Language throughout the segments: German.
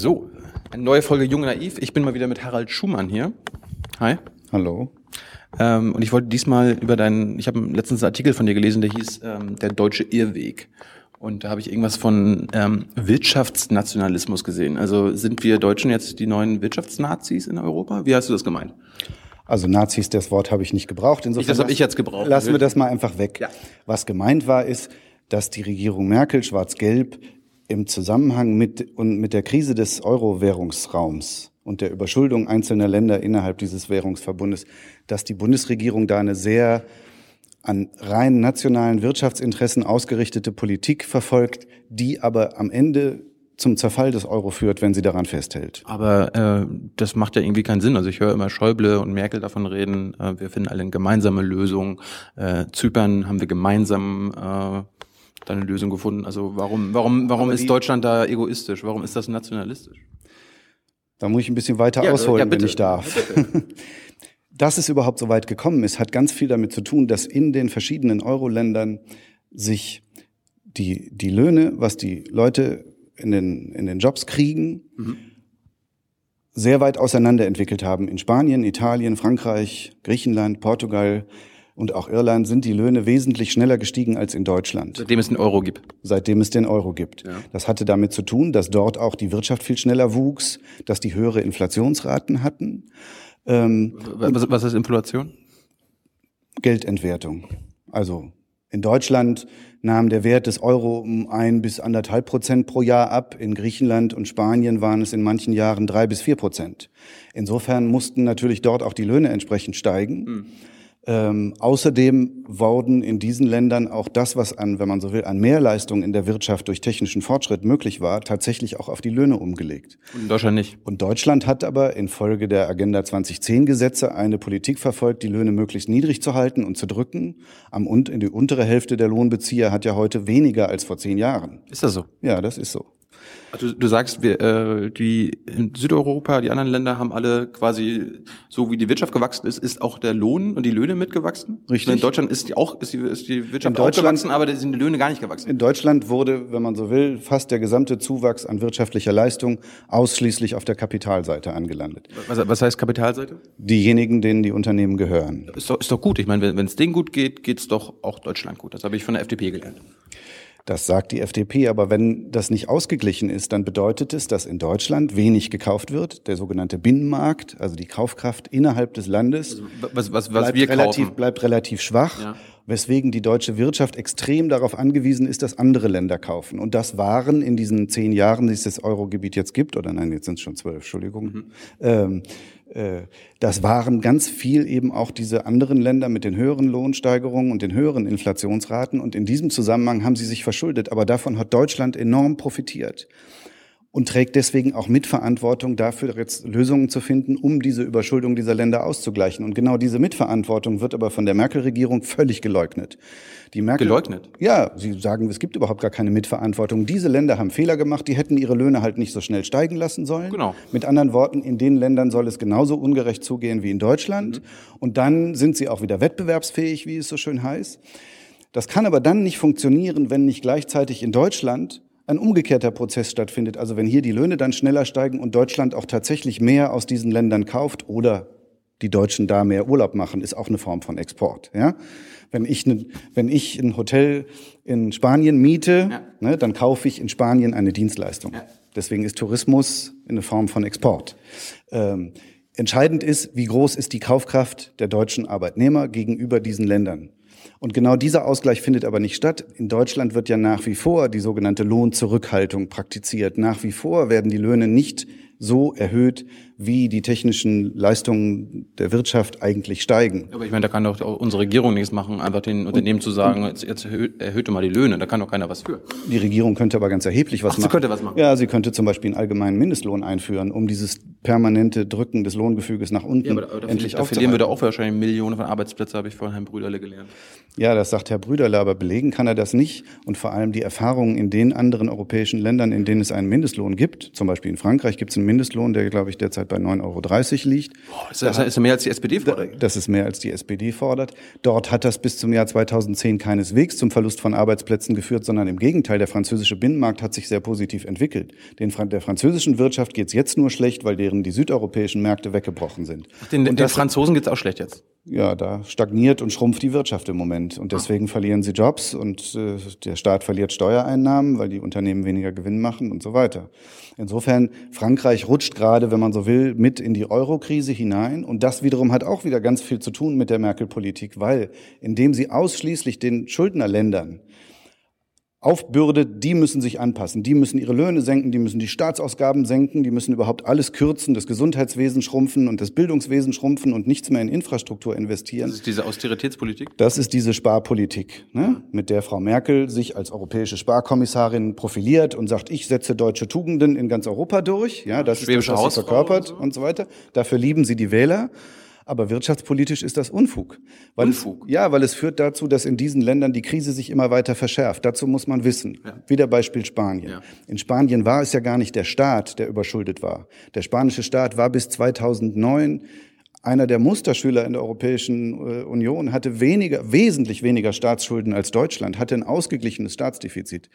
So, eine neue Folge Jung Naiv. Ich bin mal wieder mit Harald Schumann hier. Hi. Hallo. Ähm, und ich wollte diesmal über deinen, ich habe letztens einen Artikel von dir gelesen, der hieß ähm, Der deutsche Irrweg. Und da habe ich irgendwas von ähm, Wirtschaftsnationalismus gesehen. Also sind wir Deutschen jetzt die neuen Wirtschaftsnazis in Europa? Wie hast du das gemeint? Also Nazis, das Wort habe ich nicht gebraucht. Insofern ich, das habe ich jetzt gebraucht. Lassen wir das mal einfach weg. Ja. Was gemeint war, ist, dass die Regierung Merkel schwarz-gelb im Zusammenhang mit, und mit der Krise des Euro-Währungsraums und der Überschuldung einzelner Länder innerhalb dieses Währungsverbundes, dass die Bundesregierung da eine sehr an rein nationalen Wirtschaftsinteressen ausgerichtete Politik verfolgt, die aber am Ende zum Zerfall des Euro führt, wenn sie daran festhält. Aber äh, das macht ja irgendwie keinen Sinn. Also ich höre immer Schäuble und Merkel davon reden, äh, wir finden alle eine gemeinsame Lösung. Äh, Zypern haben wir gemeinsam äh, da eine Lösung gefunden. Also warum, warum, warum ist Deutschland da egoistisch? Warum ist das nationalistisch? Da muss ich ein bisschen weiter ja, ausholen, ja, wenn ich darf. Dass es überhaupt so weit gekommen ist, hat ganz viel damit zu tun, dass in den verschiedenen Euro-Ländern sich die, die Löhne, was die Leute in den, in den Jobs kriegen, mhm. sehr weit auseinander entwickelt haben. In Spanien, Italien, Frankreich, Griechenland, Portugal, und auch Irland sind die Löhne wesentlich schneller gestiegen als in Deutschland. Seitdem es den Euro gibt. Seitdem es den Euro gibt. Ja. Das hatte damit zu tun, dass dort auch die Wirtschaft viel schneller wuchs, dass die höhere Inflationsraten hatten. Ähm, was, was ist Inflation? Geldentwertung. Also in Deutschland nahm der Wert des Euro um ein bis anderthalb Prozent pro Jahr ab. In Griechenland und Spanien waren es in manchen Jahren drei bis vier Prozent. Insofern mussten natürlich dort auch die Löhne entsprechend steigen. Mhm. Ähm, außerdem wurden in diesen Ländern auch das, was an, wenn man so will, an Mehrleistung in der Wirtschaft durch technischen Fortschritt möglich war, tatsächlich auch auf die Löhne umgelegt. Und in Deutschland nicht. Und Deutschland hat aber infolge der Agenda 2010 Gesetze eine Politik verfolgt, die Löhne möglichst niedrig zu halten und zu drücken. Am und in die untere Hälfte der Lohnbezieher hat ja heute weniger als vor zehn Jahren. Ist das so? Ja, das ist so. Also du sagst, wir, äh, die in Südeuropa, die anderen Länder haben alle quasi, so wie die Wirtschaft gewachsen ist, ist auch der Lohn und die Löhne mitgewachsen. Richtig. in Deutschland ist die auch ist die, ist die Wirtschaft auch gewachsen, aber sind die Löhne gar nicht gewachsen. In Deutschland wurde, wenn man so will, fast der gesamte Zuwachs an wirtschaftlicher Leistung ausschließlich auf der Kapitalseite angelandet. Was, was heißt Kapitalseite? Diejenigen, denen die Unternehmen gehören. Ist doch, ist doch gut. Ich meine, wenn es denen gut geht, geht's doch auch Deutschland gut. Das habe ich von der FDP gelernt. Das sagt die FDP, aber wenn das nicht ausgeglichen ist, dann bedeutet es, dass in Deutschland wenig gekauft wird. Der sogenannte Binnenmarkt, also die Kaufkraft innerhalb des Landes, also was, was, was bleibt, relativ, bleibt relativ schwach. Ja weswegen die deutsche Wirtschaft extrem darauf angewiesen ist, dass andere Länder kaufen. Und das waren in diesen zehn Jahren, die es das Eurogebiet jetzt gibt, oder nein, jetzt sind es schon zwölf, Entschuldigung, mhm. ähm, äh, das waren ganz viel eben auch diese anderen Länder mit den höheren Lohnsteigerungen und den höheren Inflationsraten. Und in diesem Zusammenhang haben sie sich verschuldet. Aber davon hat Deutschland enorm profitiert und trägt deswegen auch Mitverantwortung dafür, jetzt Lösungen zu finden, um diese Überschuldung dieser Länder auszugleichen. Und genau diese Mitverantwortung wird aber von der Merkel-Regierung völlig geleugnet. Die Merkel, geleugnet? Ja, sie sagen, es gibt überhaupt gar keine Mitverantwortung. Diese Länder haben Fehler gemacht, die hätten ihre Löhne halt nicht so schnell steigen lassen sollen. Genau. Mit anderen Worten, in den Ländern soll es genauso ungerecht zugehen wie in Deutschland. Mhm. Und dann sind sie auch wieder wettbewerbsfähig, wie es so schön heißt. Das kann aber dann nicht funktionieren, wenn nicht gleichzeitig in Deutschland ein umgekehrter Prozess stattfindet. Also wenn hier die Löhne dann schneller steigen und Deutschland auch tatsächlich mehr aus diesen Ländern kauft oder die Deutschen da mehr Urlaub machen, ist auch eine Form von Export. Ja? Wenn, ich ne, wenn ich ein Hotel in Spanien miete, ja. ne, dann kaufe ich in Spanien eine Dienstleistung. Ja. Deswegen ist Tourismus eine Form von Export. Ähm, entscheidend ist, wie groß ist die Kaufkraft der deutschen Arbeitnehmer gegenüber diesen Ländern. Und genau dieser Ausgleich findet aber nicht statt. In Deutschland wird ja nach wie vor die sogenannte Lohnzurückhaltung praktiziert. Nach wie vor werden die Löhne nicht so erhöht, wie die technischen Leistungen der Wirtschaft eigentlich steigen. Aber ich meine, da kann doch unsere Regierung nichts machen, einfach den Unternehmen zu sagen, jetzt, jetzt erhöht mal die Löhne, da kann doch keiner was für. Die Regierung könnte aber ganz erheblich was Ach, machen. Sie könnte was machen. Ja, sie könnte zum Beispiel einen allgemeinen Mindestlohn einführen, um dieses permanente Drücken des Lohngefüges nach unten ja, aber, aber endlich da verlieren wir da auch wahrscheinlich Millionen von Arbeitsplätzen, habe ich von Herrn Brüderle gelernt. Ja, das sagt Herr Brüderle, aber belegen kann er das nicht. Und vor allem die Erfahrungen in den anderen europäischen Ländern, in denen es einen Mindestlohn gibt, zum Beispiel in Frankreich gibt es einen Mindestlohn, der, glaube ich, derzeit bei 9,30 Euro liegt. Boah, ist das, ist mehr als die SPD fordert? Das ist mehr als die SPD fordert. Dort hat das bis zum Jahr 2010 keineswegs zum Verlust von Arbeitsplätzen geführt, sondern im Gegenteil, der französische Binnenmarkt hat sich sehr positiv entwickelt. Den, der französischen Wirtschaft geht es jetzt nur schlecht, weil deren die südeuropäischen Märkte weggebrochen sind. Den, den Franzosen geht es auch schlecht jetzt ja, da stagniert und schrumpft die Wirtschaft im Moment. Und deswegen verlieren sie Jobs und äh, der Staat verliert Steuereinnahmen, weil die Unternehmen weniger Gewinn machen und so weiter. Insofern, Frankreich rutscht gerade, wenn man so will, mit in die Euro-Krise hinein. Und das wiederum hat auch wieder ganz viel zu tun mit der Merkel-Politik, weil indem sie ausschließlich den Schuldnerländern aufbürdet, die müssen sich anpassen. Die müssen ihre Löhne senken, die müssen die Staatsausgaben senken, die müssen überhaupt alles kürzen, das Gesundheitswesen schrumpfen und das Bildungswesen schrumpfen und nichts mehr in Infrastruktur investieren. Das ist diese Austeritätspolitik? Das ist diese Sparpolitik, ne? mit der Frau Merkel sich als europäische Sparkommissarin profiliert und sagt, ich setze deutsche Tugenden in ganz Europa durch. Ja, das Schwäbische ist das, was sie verkörpert und so. und so weiter. Dafür lieben sie die Wähler. Aber wirtschaftspolitisch ist das Unfug. Weil Unfug? Es, ja, weil es führt dazu, dass in diesen Ländern die Krise sich immer weiter verschärft. Dazu muss man wissen. Ja. Wieder Beispiel Spanien. Ja. In Spanien war es ja gar nicht der Staat, der überschuldet war. Der spanische Staat war bis 2009 einer der Musterschüler in der Europäischen äh, Union hatte weniger, wesentlich weniger Staatsschulden als Deutschland, hatte ein ausgeglichenes Staatsdefizit.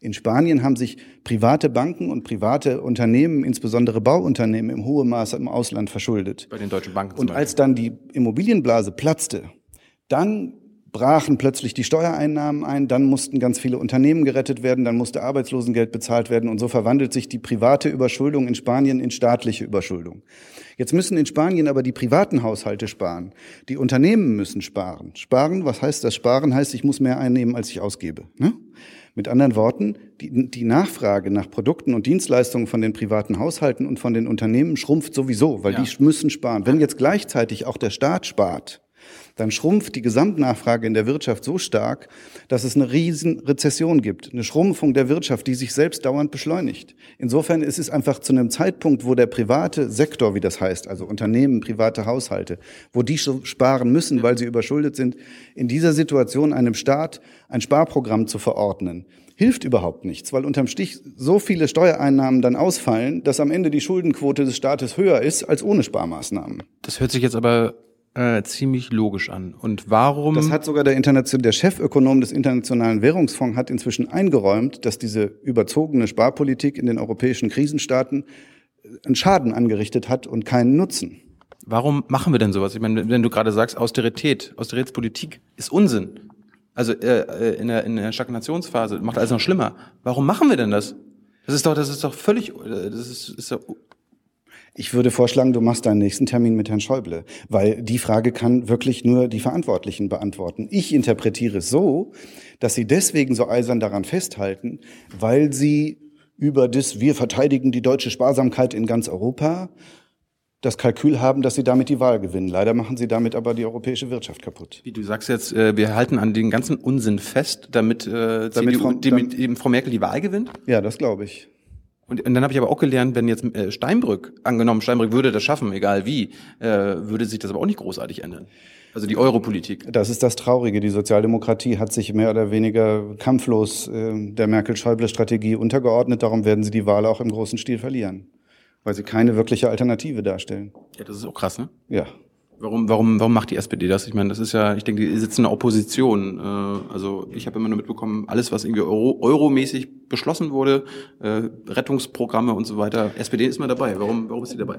In Spanien haben sich private Banken und private Unternehmen, insbesondere Bauunternehmen, im hohen Maße im Ausland verschuldet. Bei den deutschen Banken. Und als dann die Immobilienblase platzte, dann brachen plötzlich die Steuereinnahmen ein, dann mussten ganz viele Unternehmen gerettet werden, dann musste Arbeitslosengeld bezahlt werden und so verwandelt sich die private Überschuldung in Spanien in staatliche Überschuldung. Jetzt müssen in Spanien aber die privaten Haushalte sparen. Die Unternehmen müssen sparen. Sparen, was heißt das? Sparen heißt, ich muss mehr einnehmen, als ich ausgebe. Ne? Mit anderen Worten, die, die, Nachfrage nach Produkten und Dienstleistungen von den privaten Haushalten und von den Unternehmen schrumpft sowieso, weil ja. die müssen sparen. Wenn jetzt gleichzeitig auch der Staat spart, dann schrumpft die Gesamtnachfrage in der Wirtschaft so stark, dass es eine riesen Rezession gibt, eine Schrumpfung der Wirtschaft, die sich selbst dauernd beschleunigt. Insofern ist es einfach zu einem Zeitpunkt, wo der private Sektor, wie das heißt, also Unternehmen, private Haushalte, wo die sparen müssen, weil sie überschuldet sind, in dieser Situation einem Staat ein Sparprogramm zu verordnen, hilft überhaupt nichts, weil unterm Stich so viele Steuereinnahmen dann ausfallen, dass am Ende die Schuldenquote des Staates höher ist als ohne Sparmaßnahmen. Das hört sich jetzt aber äh, ziemlich logisch an. Und warum? Das hat sogar der, Internation, der Chefökonom des Internationalen Währungsfonds hat inzwischen eingeräumt, dass diese überzogene Sparpolitik in den europäischen Krisenstaaten einen Schaden angerichtet hat und keinen Nutzen. Warum machen wir denn sowas? Ich meine, wenn du gerade sagst, Austerität, Austeritätspolitik ist Unsinn. Also äh, äh in, der, in der Stagnationsphase macht alles noch schlimmer. Warum machen wir denn das? Das ist doch, das ist doch völlig, äh, das ist, ist doch ich würde vorschlagen, du machst deinen nächsten Termin mit Herrn Schäuble, weil die Frage kann wirklich nur die Verantwortlichen beantworten. Ich interpretiere es so, dass sie deswegen so eisern daran festhalten, weil sie über das Wir verteidigen die deutsche Sparsamkeit in ganz Europa das Kalkül haben, dass sie damit die Wahl gewinnen. Leider machen sie damit aber die europäische Wirtschaft kaputt. Wie du sagst jetzt, äh, wir halten an den ganzen Unsinn fest, damit, äh, damit, CDU, Frau, damit eben Frau Merkel die Wahl gewinnt? Ja, das glaube ich. Und, und dann habe ich aber auch gelernt, wenn jetzt äh, Steinbrück, angenommen, Steinbrück würde das schaffen, egal wie, äh, würde sich das aber auch nicht großartig ändern. Also die Europolitik. Das ist das Traurige. Die Sozialdemokratie hat sich mehr oder weniger kampflos äh, der Merkel-Schäuble-Strategie untergeordnet. Darum werden sie die Wahl auch im großen Stil verlieren. Weil sie keine wirkliche Alternative darstellen. Ja, das ist auch krass, ne? Ja. Warum, warum, warum macht die SPD das? Ich meine, das ist ja, ich denke, die sitzen in der Opposition. Äh, also ich habe immer nur mitbekommen, alles, was irgendwie Euro, euromäßig beschlossen wurde, äh, Rettungsprogramme und so weiter. SPD ist mal dabei. Warum, warum ist sie dabei?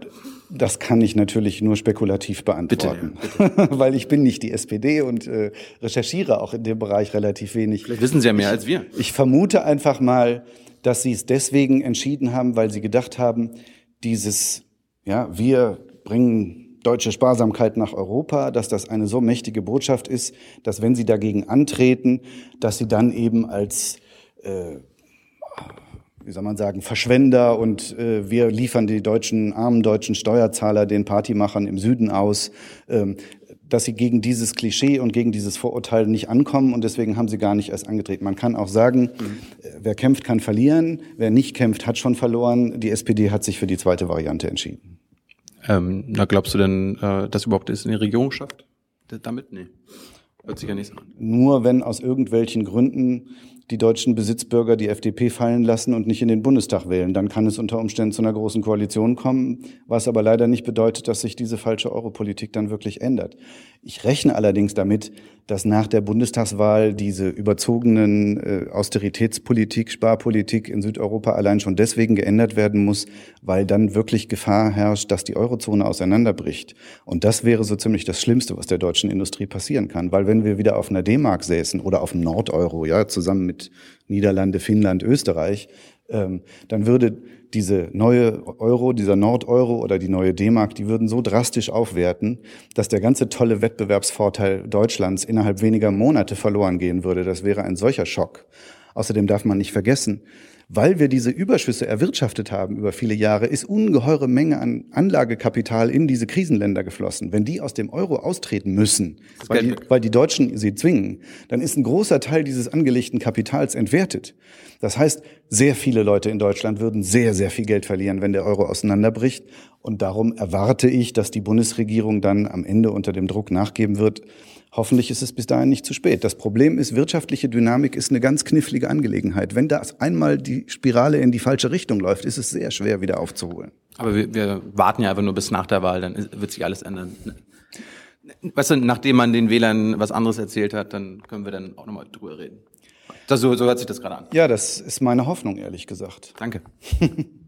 Das kann ich natürlich nur spekulativ beantworten, bitte, ja, bitte. weil ich bin nicht die SPD und äh, recherchiere auch in dem Bereich relativ wenig. Vielleicht wissen Sie ja mehr ich, als wir. Ich vermute einfach mal, dass Sie es deswegen entschieden haben, weil Sie gedacht haben, dieses, ja, wir bringen deutsche Sparsamkeit nach Europa, dass das eine so mächtige Botschaft ist, dass wenn sie dagegen antreten, dass sie dann eben als äh, wie soll man sagen, Verschwender und äh, wir liefern die deutschen, armen deutschen Steuerzahler den Partymachern im Süden aus, ähm, dass sie gegen dieses Klischee und gegen dieses Vorurteil nicht ankommen und deswegen haben sie gar nicht erst angetreten. Man kann auch sagen, mhm. wer kämpft, kann verlieren, wer nicht kämpft, hat schon verloren. Die SPD hat sich für die zweite Variante entschieden. Ähm, na, glaubst du denn, äh, dass überhaupt es in die Regierung schafft? Damit? Nee. Hört sich ja nicht an. Nur wenn aus irgendwelchen Gründen die deutschen Besitzbürger die FDP fallen lassen und nicht in den Bundestag wählen. Dann kann es unter Umständen zu einer großen Koalition kommen, was aber leider nicht bedeutet, dass sich diese falsche Europolitik dann wirklich ändert. Ich rechne allerdings damit, dass nach der Bundestagswahl diese überzogenen äh, Austeritätspolitik, Sparpolitik in Südeuropa allein schon deswegen geändert werden muss, weil dann wirklich Gefahr herrscht, dass die Eurozone auseinanderbricht. Und das wäre so ziemlich das Schlimmste, was der deutschen Industrie passieren kann. Weil wenn wir wieder auf einer D-Mark säßen oder auf dem Nordeuro, ja, zusammen mit Niederlande, Finnland, Österreich, ähm, dann würde diese neue Euro, dieser Nordeuro oder die neue D-Mark, die würden so drastisch aufwerten, dass der ganze tolle Wettbewerbsvorteil Deutschlands innerhalb weniger Monate verloren gehen würde. Das wäre ein solcher Schock. Außerdem darf man nicht vergessen, weil wir diese Überschüsse erwirtschaftet haben über viele Jahre, ist ungeheure Menge an Anlagekapital in diese Krisenländer geflossen. Wenn die aus dem Euro austreten müssen, weil die, weil die Deutschen sie zwingen, dann ist ein großer Teil dieses angelegten Kapitals entwertet. Das heißt, sehr viele Leute in Deutschland würden sehr, sehr viel Geld verlieren, wenn der Euro auseinanderbricht. Und darum erwarte ich, dass die Bundesregierung dann am Ende unter dem Druck nachgeben wird, Hoffentlich ist es bis dahin nicht zu spät. Das Problem ist, wirtschaftliche Dynamik ist eine ganz knifflige Angelegenheit. Wenn da einmal die Spirale in die falsche Richtung läuft, ist es sehr schwer wieder aufzuholen. Aber wir, wir warten ja einfach nur bis nach der Wahl, dann wird sich alles ändern. Weißt du, nachdem man den Wählern was anderes erzählt hat, dann können wir dann auch nochmal drüber reden. Das, so, so hört sich das gerade an. Ja, das ist meine Hoffnung, ehrlich gesagt. Danke.